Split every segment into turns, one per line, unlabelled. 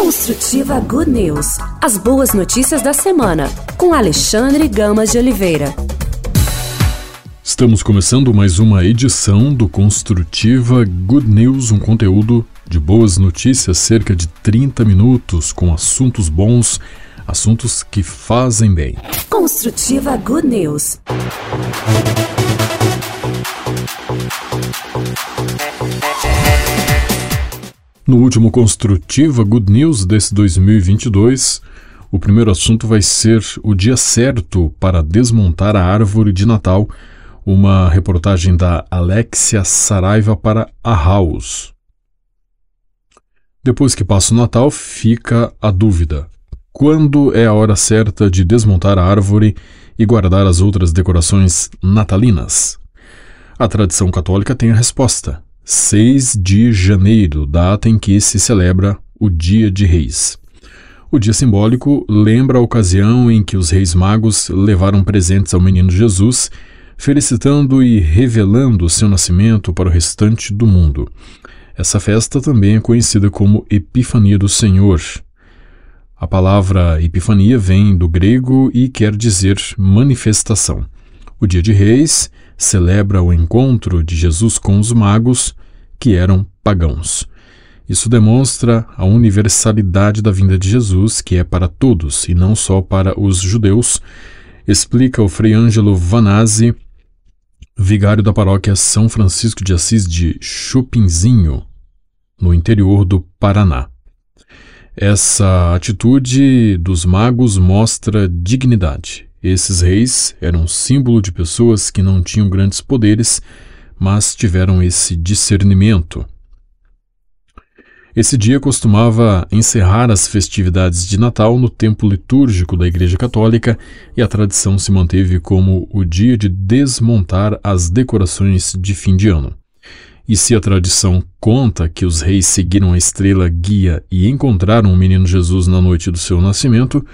Construtiva Good News. As boas notícias da semana, com Alexandre Gamas de Oliveira.
Estamos começando mais uma edição do Construtiva Good News, um conteúdo de boas notícias, cerca de 30 minutos, com assuntos bons, assuntos que fazem bem.
Construtiva Good News.
No último Construtiva Good News desse 2022, o primeiro assunto vai ser o dia certo para desmontar a árvore de Natal, uma reportagem da Alexia Saraiva para a House. Depois que passa o Natal, fica a dúvida: quando é a hora certa de desmontar a árvore e guardar as outras decorações natalinas? A tradição católica tem a resposta 6 de janeiro, data em que se celebra o Dia de Reis. O dia simbólico lembra a ocasião em que os reis magos levaram presentes ao menino Jesus, felicitando e revelando seu nascimento para o restante do mundo. Essa festa também é conhecida como Epifania do Senhor. A palavra Epifania vem do grego e quer dizer manifestação. O Dia de Reis celebra o encontro de Jesus com os magos, que eram pagãos. Isso demonstra a universalidade da vinda de Jesus, que é para todos e não só para os judeus, explica o Frei Ângelo Vanazzi, vigário da paróquia São Francisco de Assis de Chupinzinho, no interior do Paraná. Essa atitude dos magos mostra dignidade. Esses reis eram símbolo de pessoas que não tinham grandes poderes, mas tiveram esse discernimento. Esse dia costumava encerrar as festividades de Natal no tempo litúrgico da Igreja Católica e a tradição se manteve como o dia de desmontar as decorações de fim de ano. E se a tradição conta que os reis seguiram a estrela guia e encontraram o menino Jesus na noite do seu nascimento,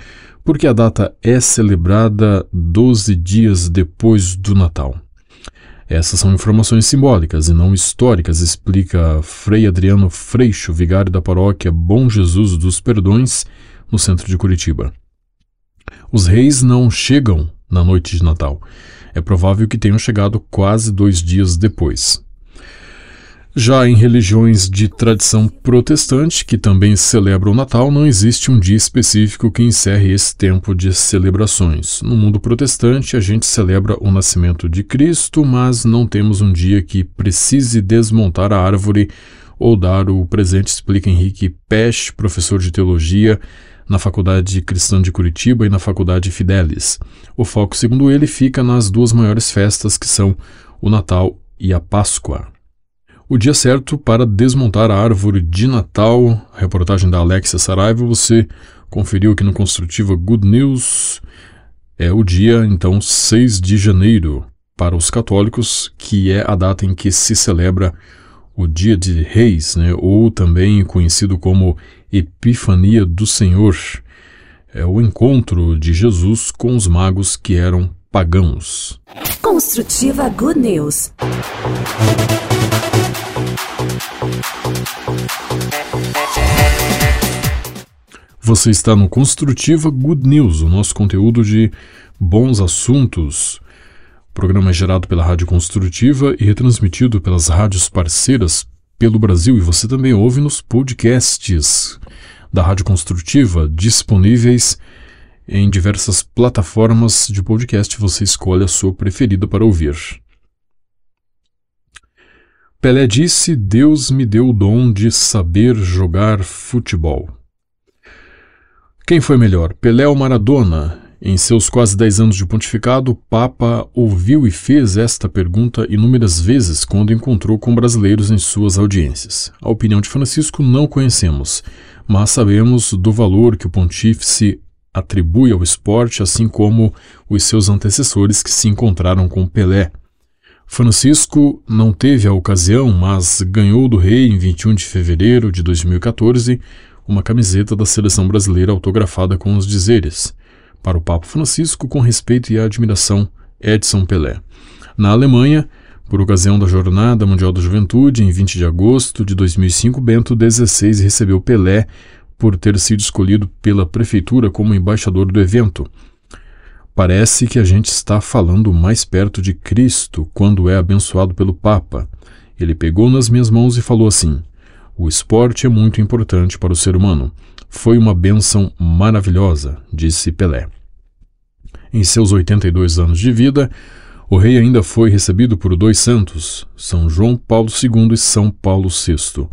porque a data é celebrada 12 dias depois do Natal. Essas são informações simbólicas e não históricas, explica Frei Adriano Freixo, vigário da paróquia Bom Jesus dos Perdões, no centro de Curitiba. Os reis não chegam na noite de Natal. É provável que tenham chegado quase dois dias depois. Já em religiões de tradição protestante, que também celebram o Natal, não existe um dia específico que encerre esse tempo de celebrações. No mundo protestante, a gente celebra o nascimento de Cristo, mas não temos um dia que precise desmontar a árvore ou dar o presente, explica Henrique Pesch, professor de teologia na Faculdade Cristã de Curitiba e na Faculdade Fidelis. O foco, segundo ele, fica nas duas maiores festas que são o Natal e a Páscoa. O dia certo para desmontar a árvore de Natal, reportagem da Alexia Saraiva, você conferiu aqui no Construtiva Good News. É o dia, então, 6 de janeiro, para os católicos, que é a data em que se celebra o Dia de Reis, né, ou também conhecido como Epifania do Senhor. É o encontro de Jesus com os magos que eram pagãos.
Construtiva Good News.
Você está no Construtiva Good News, o nosso conteúdo de bons assuntos. O programa é gerado pela Rádio Construtiva e retransmitido pelas rádios parceiras pelo Brasil e você também ouve nos podcasts da Rádio Construtiva disponíveis em diversas plataformas de podcast. Você escolhe a sua preferida para ouvir. Pelé disse: Deus me deu o dom de saber jogar futebol. Quem foi melhor, Pelé ou Maradona? Em seus quase 10 anos de pontificado, o Papa ouviu e fez esta pergunta inúmeras vezes quando encontrou com brasileiros em suas audiências. A opinião de Francisco não conhecemos, mas sabemos do valor que o pontífice atribui ao esporte, assim como os seus antecessores que se encontraram com Pelé. Francisco não teve a ocasião, mas ganhou do rei em 21 de fevereiro de 2014 uma camiseta da seleção brasileira autografada com os dizeres: Para o Papa Francisco, com respeito e admiração, Edson Pelé. Na Alemanha, por ocasião da Jornada Mundial da Juventude, em 20 de agosto de 2005, Bento XVI recebeu Pelé por ter sido escolhido pela prefeitura como embaixador do evento. Parece que a gente está falando mais perto de Cristo quando é abençoado pelo Papa. Ele pegou nas minhas mãos e falou assim: O esporte é muito importante para o ser humano. Foi uma bênção maravilhosa, disse Pelé. Em seus 82 anos de vida, o rei ainda foi recebido por dois santos, São João Paulo II e São Paulo VI.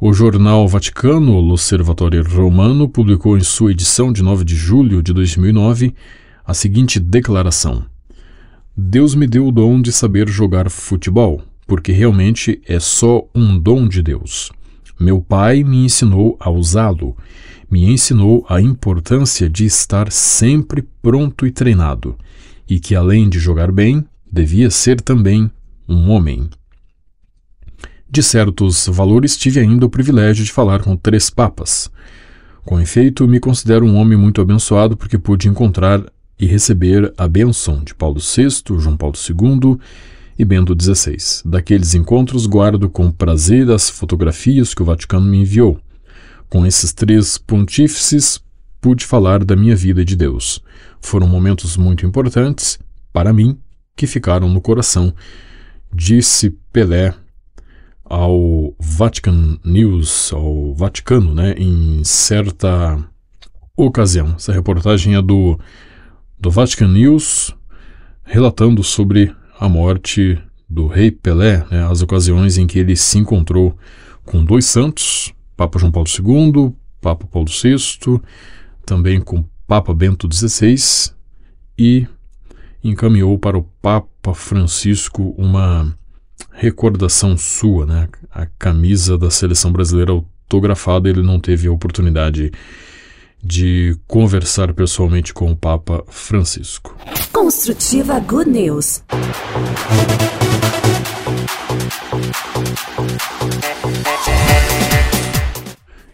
O jornal Vaticano, L'Osservatore Romano, publicou em sua edição de 9 de julho de 2009 a seguinte declaração: Deus me deu o dom de saber jogar futebol, porque realmente é só um dom de Deus. Meu pai me ensinou a usá-lo, me ensinou a importância de estar sempre pronto e treinado, e que além de jogar bem, devia ser também um homem. De certos valores, tive ainda o privilégio de falar com três papas. Com efeito, me considero um homem muito abençoado porque pude encontrar e receber a bênção de Paulo VI, João Paulo II e Bento XVI. Daqueles encontros, guardo com prazer as fotografias que o Vaticano me enviou. Com esses três pontífices, pude falar da minha vida de Deus. Foram momentos muito importantes, para mim, que ficaram no coração, disse Pelé ao Vatican News, ao Vaticano, né, em certa ocasião. Essa reportagem é do, do Vatican News, relatando sobre a morte do rei Pelé, né, as ocasiões em que ele se encontrou com dois santos, Papa João Paulo II, Papa Paulo VI, também com Papa Bento XVI e encaminhou para o Papa Francisco uma recordação sua, né? A camisa da seleção brasileira autografada, ele não teve a oportunidade de conversar pessoalmente com o Papa Francisco.
Construtiva Good News.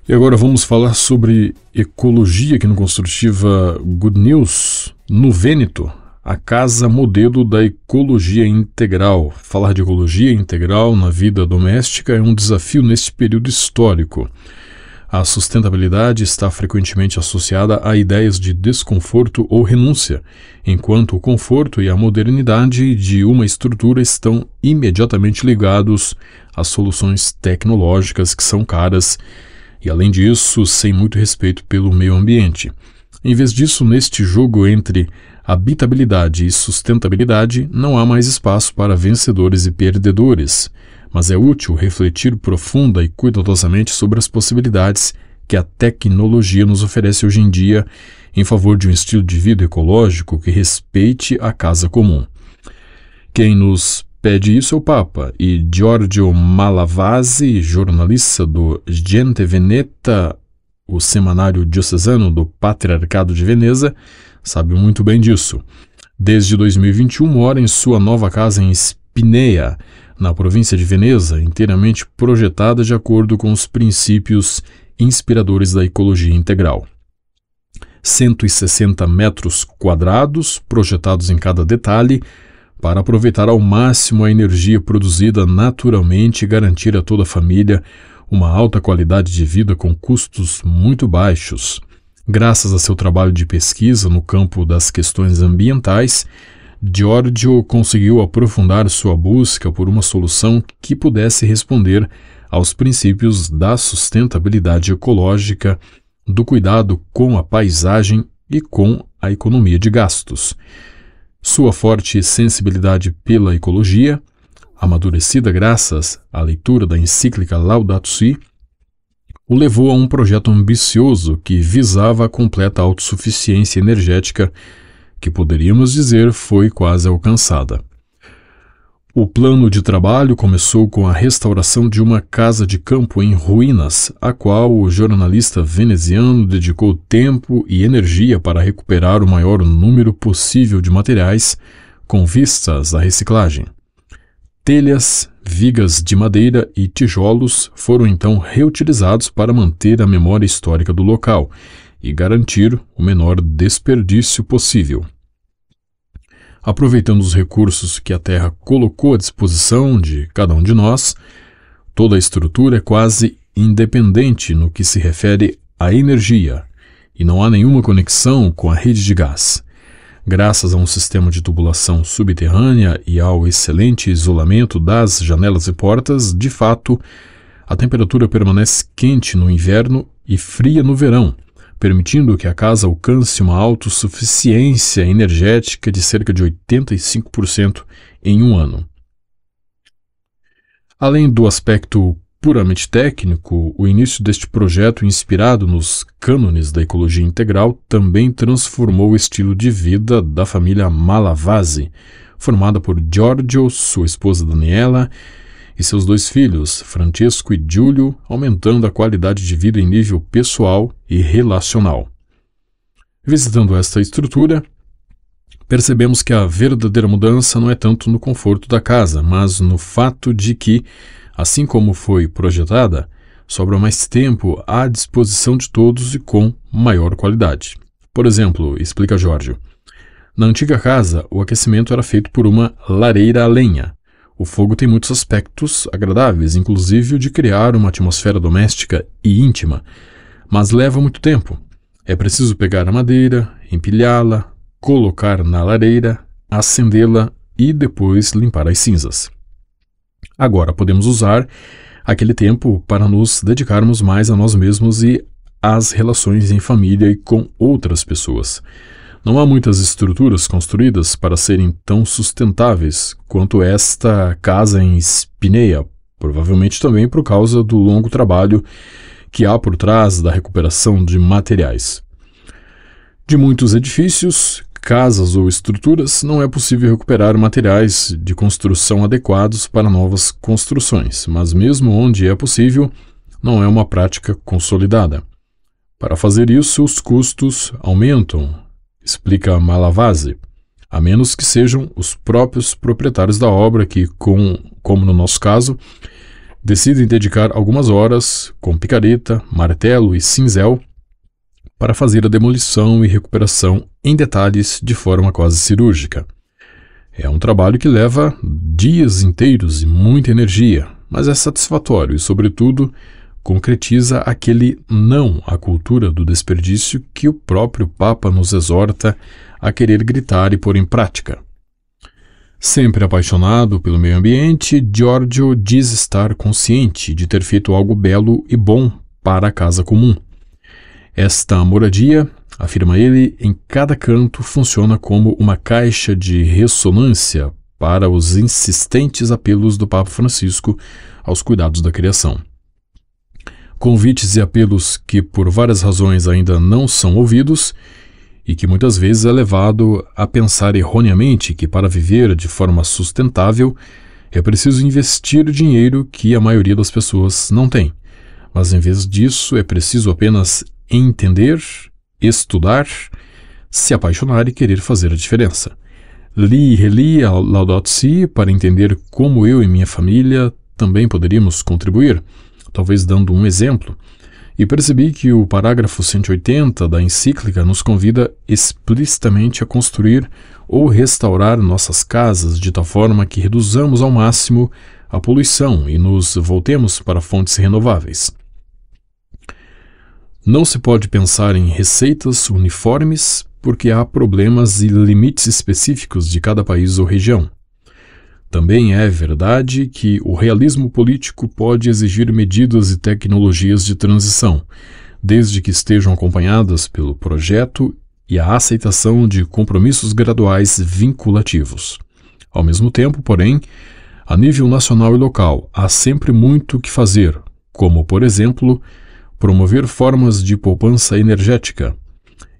E agora vamos falar sobre ecologia aqui no Construtiva Good News. No Vêneto, a casa modelo da ecologia integral. Falar de ecologia integral na vida doméstica é um desafio neste período histórico. A sustentabilidade está frequentemente associada a ideias de desconforto ou renúncia, enquanto o conforto e a modernidade de uma estrutura estão imediatamente ligados às soluções tecnológicas que são caras e, além disso, sem muito respeito pelo meio ambiente. Em vez disso, neste jogo entre habitabilidade e sustentabilidade, não há mais espaço para vencedores e perdedores, mas é útil refletir profunda e cuidadosamente sobre as possibilidades que a tecnologia nos oferece hoje em dia em favor de um estilo de vida ecológico que respeite a casa comum. Quem nos pede isso é o Papa, e Giorgio Malavasi, jornalista do Gente Veneta, o semanário diocesano do Patriarcado de Veneza, sabe muito bem disso. Desde 2021 mora em sua nova casa em Spinea, na província de Veneza, inteiramente projetada de acordo com os princípios inspiradores da ecologia integral. 160 metros quadrados projetados em cada detalhe para aproveitar ao máximo a energia produzida naturalmente e garantir a toda a família uma alta qualidade de vida com custos muito baixos. Graças a seu trabalho de pesquisa no campo das questões ambientais, Giorgio conseguiu aprofundar sua busca por uma solução que pudesse responder aos princípios da sustentabilidade ecológica, do cuidado com a paisagem e com a economia de gastos. Sua forte sensibilidade pela ecologia, amadurecida graças à leitura da encíclica Laudato Si, o levou a um projeto ambicioso que visava a completa autossuficiência energética, que poderíamos dizer foi quase alcançada. O plano de trabalho começou com a restauração de uma casa de campo em ruínas, a qual o jornalista veneziano dedicou tempo e energia para recuperar o maior número possível de materiais com vistas à reciclagem. Telhas, vigas de madeira e tijolos foram então reutilizados para manter a memória histórica do local e garantir o menor desperdício possível. Aproveitando os recursos que a Terra colocou à disposição de cada um de nós, toda a estrutura é quase independente no que se refere a energia e não há nenhuma conexão com a rede de gás. Graças a um sistema de tubulação subterrânea e ao excelente isolamento das janelas e portas, de fato, a temperatura permanece quente no inverno e fria no verão, permitindo que a casa alcance uma autossuficiência energética de cerca de 85% em um ano. Além do aspecto puramente técnico, o início deste projeto, inspirado nos cânones da ecologia integral, também transformou o estilo de vida da família Malavasi, formada por Giorgio, sua esposa Daniela, e seus dois filhos, Francesco e Giulio, aumentando a qualidade de vida em nível pessoal e relacional. Visitando esta estrutura, percebemos que a verdadeira mudança não é tanto no conforto da casa, mas no fato de que assim como foi projetada, sobra mais tempo à disposição de todos e com maior qualidade. Por exemplo, explica Jorge, na antiga casa, o aquecimento era feito por uma lareira a lenha. O fogo tem muitos aspectos agradáveis, inclusive o de criar uma atmosfera doméstica e íntima, mas leva muito tempo. É preciso pegar a madeira, empilhá-la, colocar na lareira, acendê-la e depois limpar as cinzas. Agora podemos usar aquele tempo para nos dedicarmos mais a nós mesmos e às relações em família e com outras pessoas. Não há muitas estruturas construídas para serem tão sustentáveis quanto esta casa em Spineia, provavelmente também por causa do longo trabalho que há por trás da recuperação de materiais. De muitos edifícios, casas ou estruturas, não é possível recuperar materiais de construção adequados para novas construções, mas mesmo onde é possível, não é uma prática consolidada. Para fazer isso, os custos aumentam, explica Malavase, a menos que sejam os próprios proprietários da obra que, com, como no nosso caso, decidem dedicar algumas horas com picareta, martelo e cinzel para fazer a demolição e recuperação em detalhes de forma quase cirúrgica. É um trabalho que leva dias inteiros e muita energia, mas é satisfatório e, sobretudo, concretiza aquele não à cultura do desperdício que o próprio Papa nos exorta a querer gritar e pôr em prática. Sempre apaixonado pelo meio ambiente, Giorgio diz estar consciente de ter feito algo belo e bom para a casa comum. Esta moradia, afirma ele, em cada canto funciona como uma caixa de ressonância para os insistentes apelos do Papa Francisco aos cuidados da criação. Convites e apelos que, por várias razões, ainda não são ouvidos e que muitas vezes é levado a pensar erroneamente que, para viver de forma sustentável, é preciso investir o dinheiro que a maioria das pessoas não tem. Mas, em vez disso, é preciso apenas entender, estudar, se apaixonar e querer fazer a diferença. Li e reli a Laudato Si para entender como eu e minha família também poderíamos contribuir, talvez dando um exemplo, e percebi que o parágrafo 180 da encíclica nos convida explicitamente a construir ou restaurar nossas casas de tal forma que reduzamos ao máximo a poluição e nos voltemos para fontes renováveis. Não se pode pensar em receitas uniformes porque há problemas e limites específicos de cada país ou região. Também é verdade que o realismo político pode exigir medidas e tecnologias de transição, desde que estejam acompanhadas pelo projeto e a aceitação de compromissos graduais vinculativos. Ao mesmo tempo, porém, a nível nacional e local há sempre muito que fazer, como, por exemplo, promover formas de poupança energética.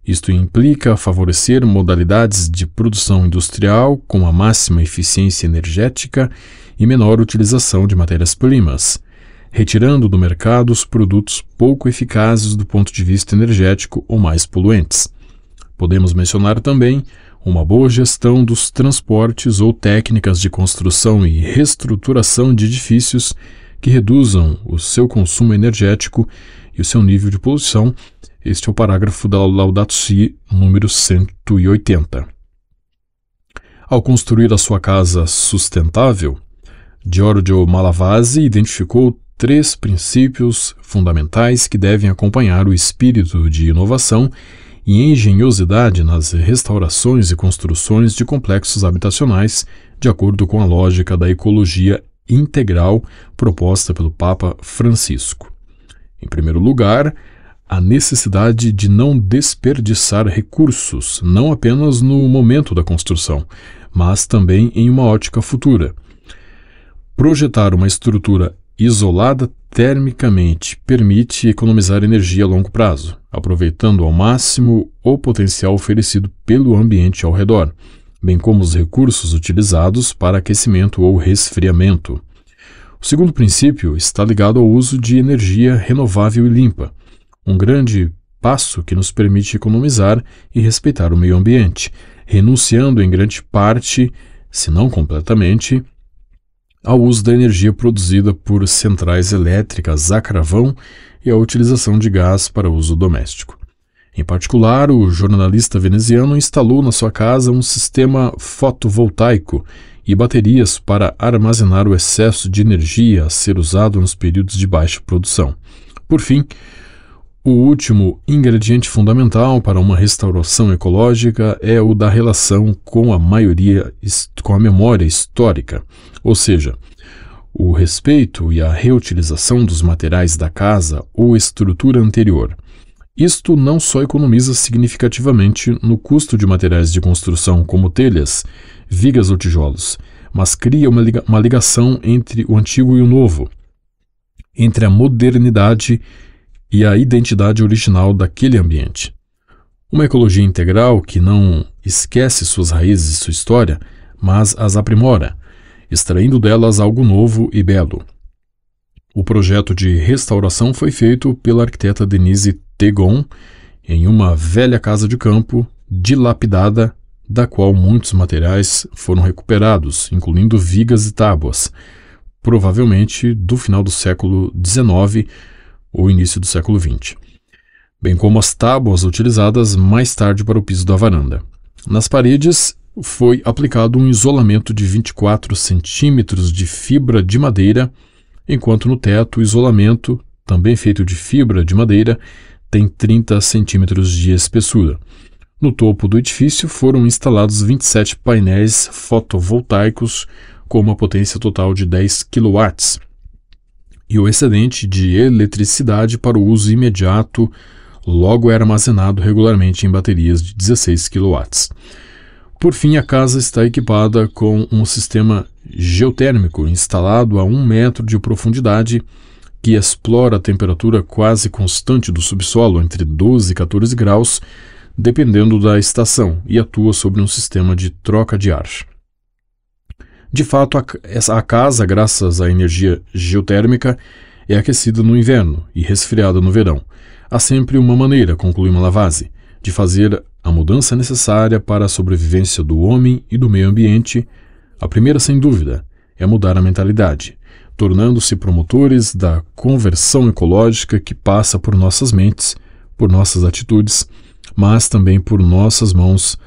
Isto implica favorecer modalidades de produção industrial com a máxima eficiência energética e menor utilização de matérias-primas, retirando do mercado os produtos pouco eficazes do ponto de vista energético ou mais poluentes. Podemos mencionar também uma boa gestão dos transportes ou técnicas de construção e reestruturação de edifícios que reduzam o seu consumo energético e o seu nível de poluição. Este é o parágrafo da Laudato Si número 180. Ao construir a sua casa sustentável, Giorgio Malavasi identificou três princípios fundamentais que devem acompanhar o espírito de inovação e engenhosidade nas restaurações e construções de complexos habitacionais, de acordo com a lógica da ecologia integral proposta pelo Papa Francisco. Em primeiro lugar, a necessidade de não desperdiçar recursos, não apenas no momento da construção, mas também em uma ótica futura. Projetar uma estrutura isolada termicamente permite economizar energia a longo prazo, aproveitando ao máximo o potencial oferecido pelo ambiente ao redor, bem como os recursos utilizados para aquecimento ou resfriamento. O segundo princípio está ligado ao uso de energia renovável e limpa, um grande passo que nos permite economizar e respeitar o meio ambiente, renunciando em grande parte, se não completamente, ao uso da energia produzida por centrais elétricas a carvão e a utilização de gás para uso doméstico. Em particular, o jornalista veneziano instalou na sua casa um sistema fotovoltaico e baterias para armazenar o excesso de energia a ser usado nos períodos de baixa produção. Por fim, o último ingrediente fundamental para uma restauração ecológica é o da relação com a maioria com a memória histórica, ou seja, o respeito e a reutilização dos materiais da casa ou estrutura anterior. Isto não só economiza significativamente no custo de materiais de construção como telhas, vigas ou tijolos, mas cria uma, liga uma ligação entre o antigo e o novo, entre a modernidade e a identidade original daquele ambiente. Uma ecologia integral que não esquece suas raízes e sua história, mas as aprimora, extraindo delas algo novo e belo. O projeto de restauração foi feito pela arquiteta Denise Tegon em uma velha casa de campo dilapidada, da qual muitos materiais foram recuperados, incluindo vigas e tábuas, provavelmente do final do século XIX ou início do século XX, bem como as tábuas utilizadas mais tarde para o piso da varanda. Nas paredes foi aplicado um isolamento de 24 centímetros de fibra de madeira, enquanto no teto o isolamento, também feito de fibra de madeira, tem 30 centímetros de espessura. No topo do edifício foram instalados 27 painéis fotovoltaicos com uma potência total de 10 kW e o excedente de eletricidade para o uso imediato logo era armazenado regularmente em baterias de 16 kW. Por fim, a casa está equipada com um sistema geotérmico instalado a um metro de profundidade que explora a temperatura quase constante do subsolo entre 12 e 14 graus, dependendo da estação, e atua sobre um sistema de troca de ar. De fato, a, a casa, graças à energia geotérmica, é aquecida no inverno e resfriada no verão. Há sempre uma maneira, conclui Malavase, de fazer a mudança necessária para a sobrevivência do homem e do meio ambiente. A primeira, sem dúvida, é mudar a mentalidade, tornando-se promotores da conversão ecológica que passa por nossas mentes, por nossas atitudes, mas também por nossas mãos,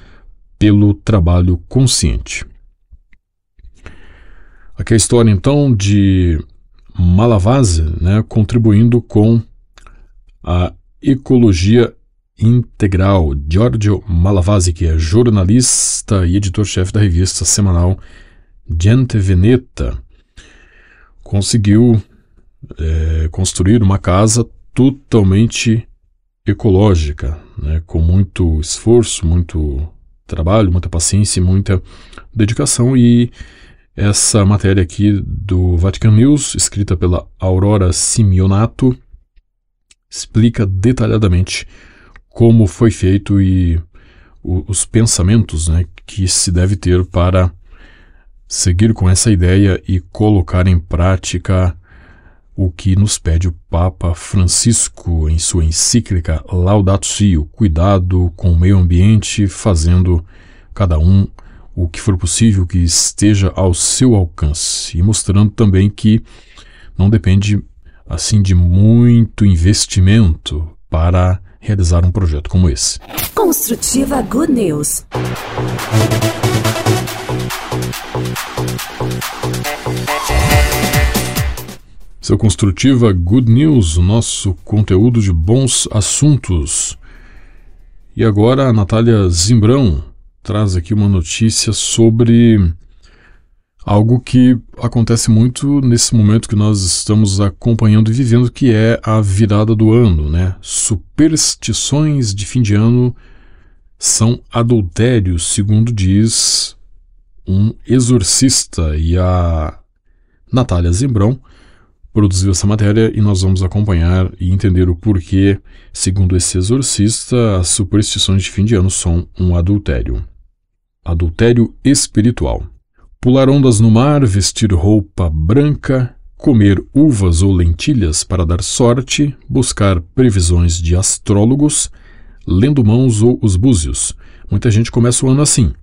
pelo trabalho consciente. Aqui é a história então de Malavase, né, contribuindo com a ecologia integral. Giorgio Malavase, que é jornalista e editor-chefe da revista semanal Gente Veneta, conseguiu é, construir uma casa totalmente ecológica, né, com muito esforço, muito trabalho, muita paciência, muita dedicação e essa matéria aqui do Vatican News, escrita pela Aurora Simeonato, explica detalhadamente como foi feito e os pensamentos né, que se deve ter para seguir com essa ideia e colocar em prática o que nos pede o Papa Francisco em sua encíclica Laudato Si, o cuidado com o meio ambiente, fazendo cada um o que for possível que esteja ao seu alcance e mostrando também que não depende assim de muito investimento para realizar um projeto como esse.
Construtiva Good News.
Seu Construtiva Good News, o nosso conteúdo de bons assuntos. E agora a Natália Zimbrão traz aqui uma notícia sobre algo que acontece muito nesse momento que nós estamos acompanhando e vivendo, que é a virada do ano, né? Superstições de fim de ano são adultérios, segundo diz um exorcista e a Natália Zimbrão produziu essa matéria e nós vamos acompanhar e entender o porquê, segundo esse exorcista, as superstições de fim de ano são um adultério. Adultério espiritual. Pular ondas no mar, vestir roupa branca, comer uvas ou lentilhas para dar sorte, buscar previsões de astrólogos, lendo mãos ou os búzios. Muita gente começa o ano assim.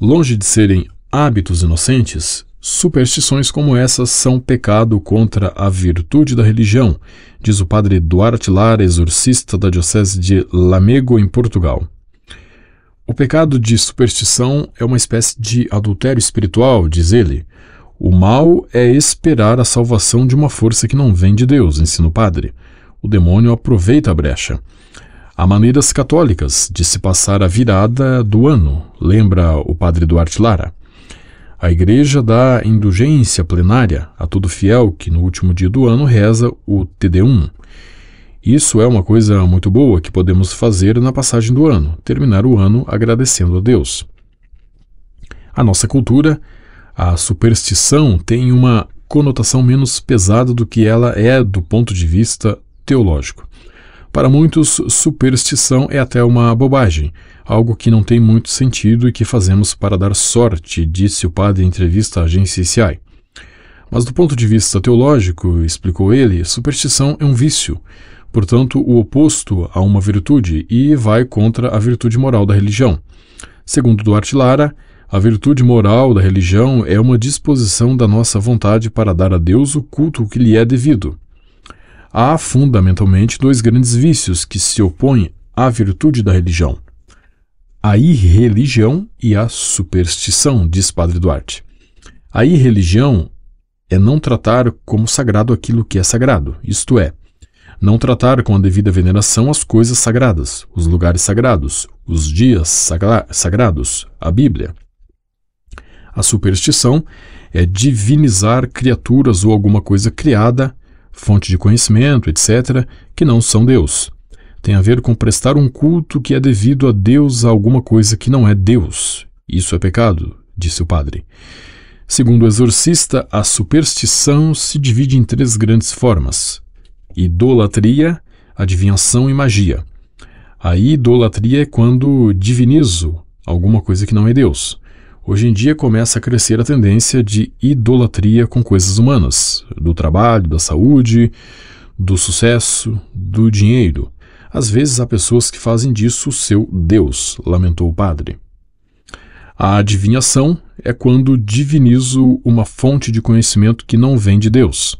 Longe de serem hábitos inocentes, Superstições como essas são pecado contra a virtude da religião, diz o padre Duarte Lara, exorcista da Diocese de Lamego, em Portugal. O pecado de superstição é uma espécie de adultério espiritual, diz ele. O mal é esperar a salvação de uma força que não vem de Deus, ensina o padre. O demônio aproveita a brecha. Há maneiras católicas de se passar a virada do ano, lembra o padre Duarte Lara. A Igreja dá indulgência plenária a todo fiel que no último dia do ano reza o TD1. Isso é uma coisa muito boa que podemos fazer na passagem do ano, terminar o ano agradecendo a Deus. A nossa cultura, a superstição tem uma conotação menos pesada do que ela é do ponto de vista teológico. Para muitos, superstição é até uma bobagem, algo que não tem muito sentido e que fazemos para dar sorte, disse o padre em entrevista à agência CI. Mas do ponto de vista teológico, explicou ele, superstição é um vício, portanto, o oposto a uma virtude e vai contra a virtude moral da religião. Segundo Duarte Lara, a virtude moral da religião é uma disposição da nossa vontade para dar a Deus o culto que lhe é devido há fundamentalmente dois grandes vícios que se opõem à virtude da religião: a irreligião e a superstição, diz Padre Duarte. A irreligião é não tratar como sagrado aquilo que é sagrado, isto é, não tratar com a devida veneração as coisas sagradas, os lugares sagrados, os dias sagra sagrados, a Bíblia. A superstição é divinizar criaturas ou alguma coisa criada fonte de conhecimento, etc., que não são Deus. Tem a ver com prestar um culto que é devido a Deus a alguma coisa que não é Deus. Isso é pecado, disse o padre. Segundo o exorcista, a superstição se divide em três grandes formas: idolatria, adivinhação e magia. A idolatria é quando divinizo alguma coisa que não é Deus. Hoje em dia começa a crescer a tendência de idolatria com coisas humanas, do trabalho, da saúde, do sucesso, do dinheiro. Às vezes há pessoas que fazem disso o seu Deus, lamentou o padre. A adivinhação é quando divinizo uma fonte de conhecimento que não vem de Deus.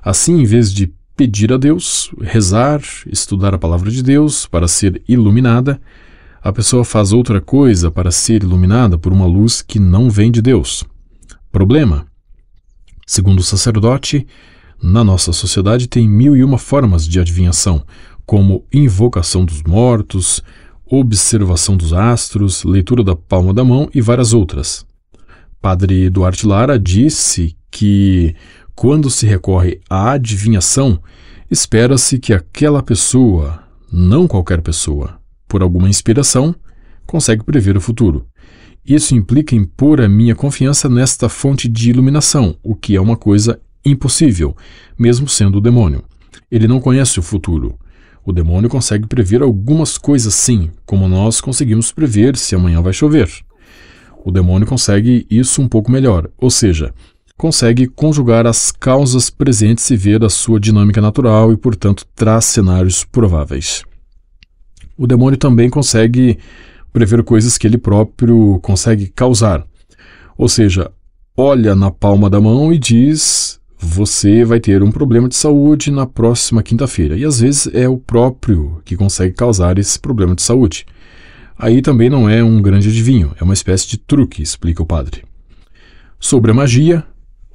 Assim, em vez de pedir a Deus, rezar, estudar a palavra de Deus para ser iluminada, a pessoa faz outra coisa para ser iluminada por uma luz que não vem de Deus. Problema? Segundo o sacerdote, na nossa sociedade tem mil e uma formas de adivinhação, como invocação dos mortos, observação dos astros, leitura da palma da mão e várias outras. Padre Duarte Lara disse que, quando se recorre à adivinhação, espera-se que aquela pessoa, não qualquer pessoa, por alguma inspiração, consegue prever o futuro. Isso implica em pôr a minha confiança nesta fonte de iluminação, o que é uma coisa impossível, mesmo sendo o demônio. Ele não conhece o futuro. O demônio consegue prever algumas coisas sim, como nós conseguimos prever se amanhã vai chover. O demônio consegue isso um pouco melhor, ou seja, consegue conjugar as causas presentes e ver a sua dinâmica natural e, portanto, traz cenários prováveis o demônio também consegue prever coisas que ele próprio consegue causar. Ou seja, olha na palma da mão e diz: você vai ter um problema de saúde na próxima quinta-feira. E às vezes é o próprio que consegue causar esse problema de saúde. Aí também não é um grande adivinho, é uma espécie de truque, explica o padre. Sobre a magia,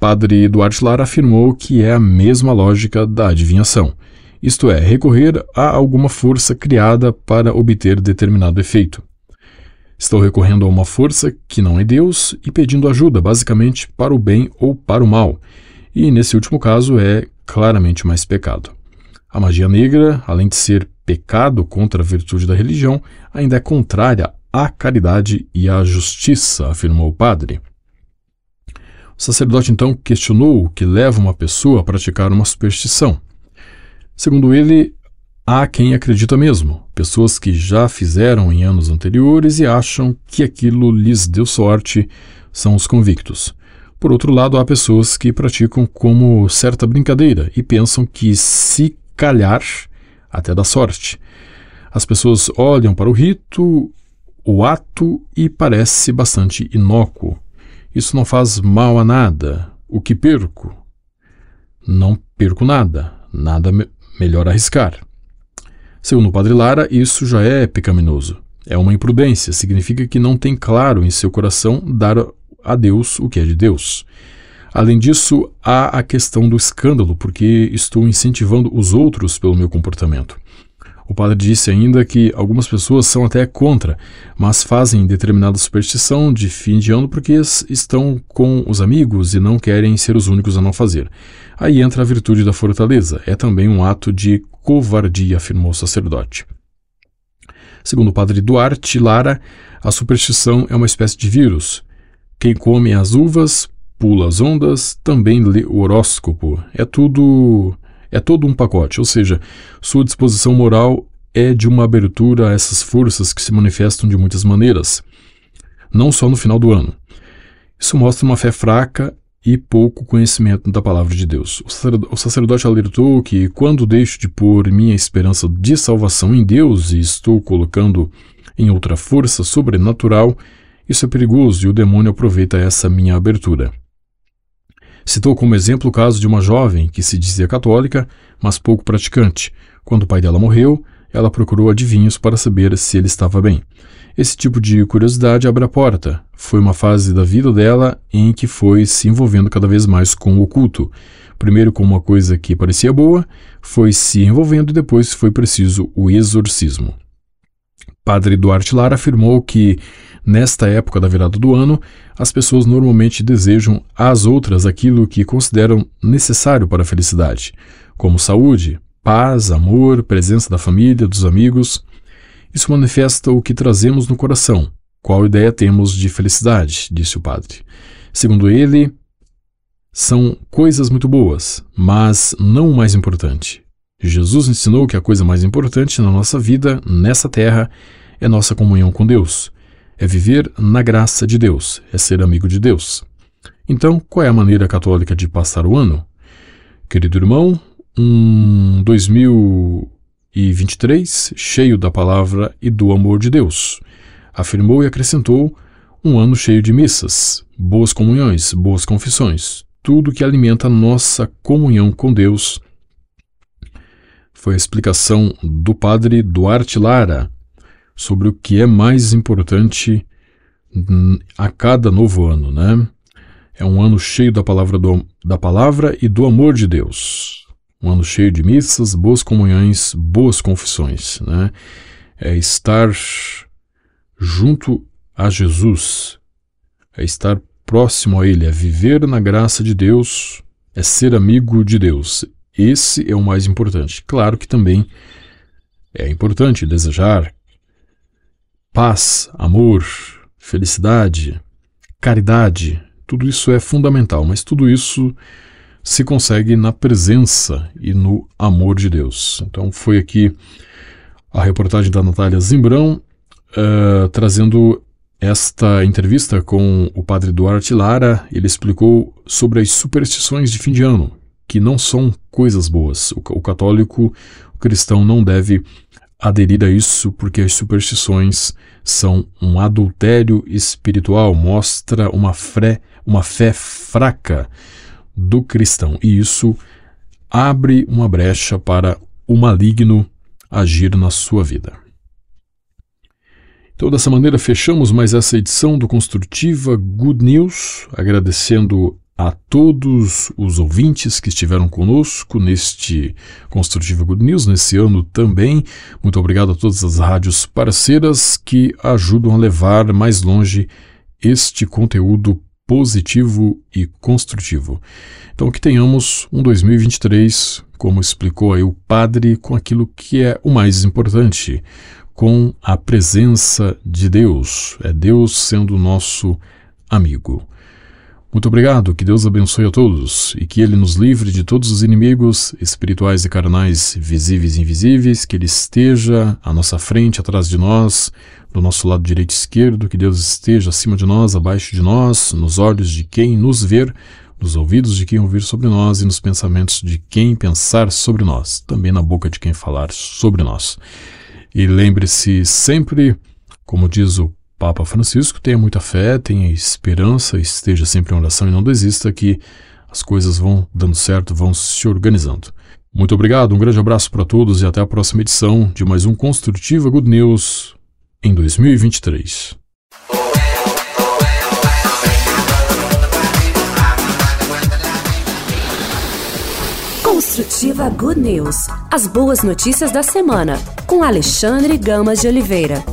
Padre Duarte Lara afirmou que é a mesma lógica da adivinhação, isto é, recorrer a alguma força criada para obter determinado efeito. Estou recorrendo a uma força que não é Deus e pedindo ajuda, basicamente para o bem ou para o mal, e nesse último caso é claramente mais pecado. A magia negra, além de ser pecado contra a virtude da religião, ainda é contrária à caridade e à justiça, afirmou o padre. O sacerdote então questionou o que leva uma pessoa a praticar uma superstição. Segundo ele, há quem acredita mesmo, pessoas que já fizeram em anos anteriores e acham que aquilo lhes deu sorte, são os convictos. Por outro lado, há pessoas que praticam como certa brincadeira e pensam que se calhar até dá sorte. As pessoas olham para o rito, o ato e parece bastante inócuo. Isso não faz mal a nada. O que perco? Não perco nada. Nada me melhor arriscar. Segundo o padre Lara, isso já é pecaminoso. É uma imprudência, significa que não tem claro em seu coração dar a Deus o que é de Deus. Além disso, há a questão do escândalo, porque estou incentivando os outros pelo meu comportamento. O padre disse ainda que algumas pessoas são até contra, mas fazem determinada superstição de fim de ano porque estão com os amigos e não querem ser os únicos a não fazer. Aí entra a virtude da fortaleza. É também um ato de covardia, afirmou o sacerdote. Segundo o padre Duarte Lara, a superstição é uma espécie de vírus. Quem come as uvas, pula as ondas, também lê o horóscopo. É tudo é todo um pacote, ou seja, sua disposição moral é de uma abertura a essas forças que se manifestam de muitas maneiras, não só no final do ano. Isso mostra uma fé fraca e pouco conhecimento da palavra de Deus. O sacerdote alertou que quando deixo de pôr minha esperança de salvação em Deus e estou colocando em outra força sobrenatural, isso é perigoso e o demônio aproveita essa minha abertura. Citou como exemplo o caso de uma jovem que se dizia católica, mas pouco praticante. Quando o pai dela morreu, ela procurou adivinhos para saber se ele estava bem. Esse tipo de curiosidade abre a porta. Foi uma fase da vida dela em que foi se envolvendo cada vez mais com o oculto. Primeiro com uma coisa que parecia boa, foi se envolvendo e depois foi preciso o exorcismo. Padre Duarte Lara afirmou que Nesta época da virada do ano, as pessoas normalmente desejam às outras aquilo que consideram necessário para a felicidade, como saúde, paz, amor, presença da família, dos amigos. Isso manifesta o que trazemos no coração, qual ideia temos de felicidade, disse o padre. Segundo ele, são coisas muito boas, mas não o mais importante. Jesus ensinou que a coisa mais importante na nossa vida, nessa terra, é nossa comunhão com Deus é viver na graça de Deus, é ser amigo de Deus. Então, qual é a maneira católica de passar o ano? Querido irmão, um 2023 cheio da palavra e do amor de Deus. Afirmou e acrescentou um ano cheio de missas, boas comunhões, boas confissões, tudo que alimenta nossa comunhão com Deus. Foi a explicação do padre Duarte Lara, sobre o que é mais importante a cada novo ano, né? É um ano cheio da palavra, do, da palavra e do amor de Deus. Um ano cheio de missas, boas comunhões, boas confissões, né? É estar junto a Jesus, é estar próximo a Ele, é viver na graça de Deus, é ser amigo de Deus. Esse é o mais importante. Claro que também é importante desejar paz, amor, felicidade, caridade, tudo isso é fundamental, mas tudo isso se consegue na presença e no amor de Deus. Então foi aqui a reportagem da Natália Zimbrão uh, trazendo esta entrevista com o padre Duarte Lara. Ele explicou sobre as superstições de fim de ano, que não são coisas boas. O, católico, o cristão, não deve aderir a isso porque as superstições são um adultério espiritual, mostra uma fé, uma fé fraca do cristão e isso abre uma brecha para o maligno agir na sua vida. Então, dessa maneira, fechamos mais essa edição do Construtiva Good News, agradecendo a todos os ouvintes que estiveram conosco neste Construtiva Good News, nesse ano também. Muito obrigado a todas as rádios parceiras que ajudam a levar mais longe este conteúdo positivo e construtivo. Então, que tenhamos um 2023, como explicou aí o padre, com aquilo que é o mais importante, com a presença de Deus. É Deus sendo nosso amigo. Muito obrigado, que Deus abençoe a todos e que Ele nos livre de todos os inimigos espirituais e carnais, visíveis e invisíveis, que Ele esteja à nossa frente, atrás de nós, do nosso lado direito e esquerdo, que Deus esteja acima de nós, abaixo de nós, nos olhos de quem nos ver, nos ouvidos de quem ouvir sobre nós e nos pensamentos de quem pensar sobre nós, também na boca de quem falar sobre nós. E lembre-se sempre, como diz o Papa Francisco, tenha muita fé, tenha esperança, esteja sempre em oração e não desista que as coisas vão dando certo, vão se organizando. Muito obrigado, um grande abraço para todos e até a próxima edição de mais um Construtiva Good News em 2023.
Construtiva Good News. As boas notícias da semana com Alexandre Gamas de Oliveira.